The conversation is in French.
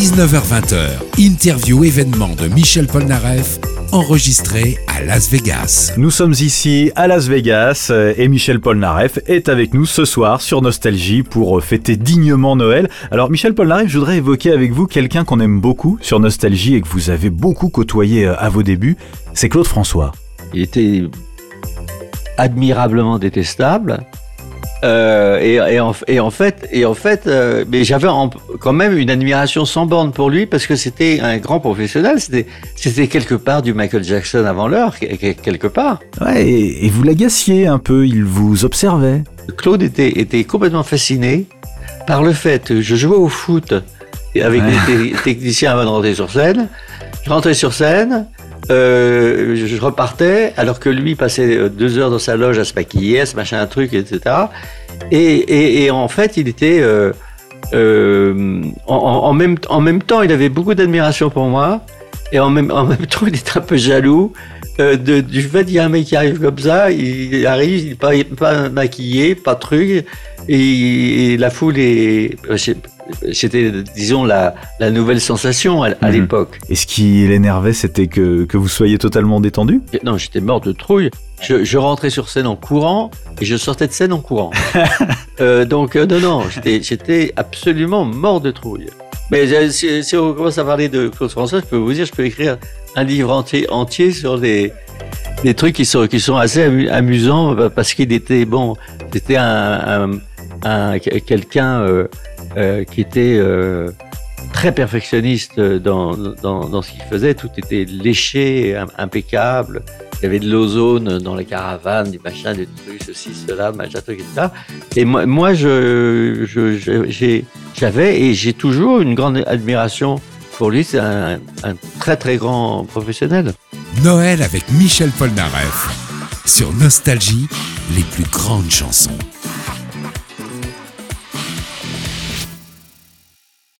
19h-20h, interview événement de Michel Polnareff, enregistré à Las Vegas. Nous sommes ici à Las Vegas et Michel Polnareff est avec nous ce soir sur Nostalgie pour fêter dignement Noël. Alors Michel Polnareff, je voudrais évoquer avec vous quelqu'un qu'on aime beaucoup sur Nostalgie et que vous avez beaucoup côtoyé euh, à vos débuts, c'est Claude François. Il était admirablement détestable. Euh, et, et, en, et, en, fait, et en fait, euh, mais j'avais quand même une admiration sans borne pour lui parce que c'était un grand professionnel. C'était, quelque part du Michael Jackson avant l'heure, quelque part. Ouais, et, et vous l'agaciez un peu. Il vous observait. Claude était, était complètement fasciné par le fait que je jouais au foot avec ouais. les techniciens avant de rentrer sur scène. Je rentrais sur scène, euh, je repartais alors que lui passait deux heures dans sa loge à se maquiller, à se machin un truc, etc. Et, en fait, il était euh, euh, en même temps, il avait beaucoup d'admiration pour moi. Et en même, en même temps, il était un peu jaloux euh, de, du fait qu'il y a un mec qui arrive comme ça, il arrive, il n'est pas, pas maquillé, pas truc, et, et la foule est, c'était, disons, la, la, nouvelle sensation à, à mmh. l'époque. Et ce qui l'énervait, c'était que, que vous soyez totalement détendu? Non, j'étais mort de trouille. Je, je, rentrais sur scène en courant et je sortais de scène en courant. euh, donc, euh, non, non, j'étais absolument mort de trouille. Mais si, on commence à parler de Claude François, je peux vous dire, je peux écrire un livre entier, sur des, des trucs qui sont, qui sont assez amusants parce qu'il était, bon, c'était un, un, un quelqu'un euh, euh, qui était euh, très perfectionniste dans, dans, dans ce qu'il faisait. Tout était léché, impeccable. Il y avait de l'ozone dans les caravanes, du machin, du truc, ceci, cela, machin, truc, etc. Et moi, moi je, je, j'avais et j'ai toujours une grande admiration pour lui. C'est un, très, très grand professionnel. Noël avec Michel Polnareff. Sur Nostalgie, les plus grandes chansons.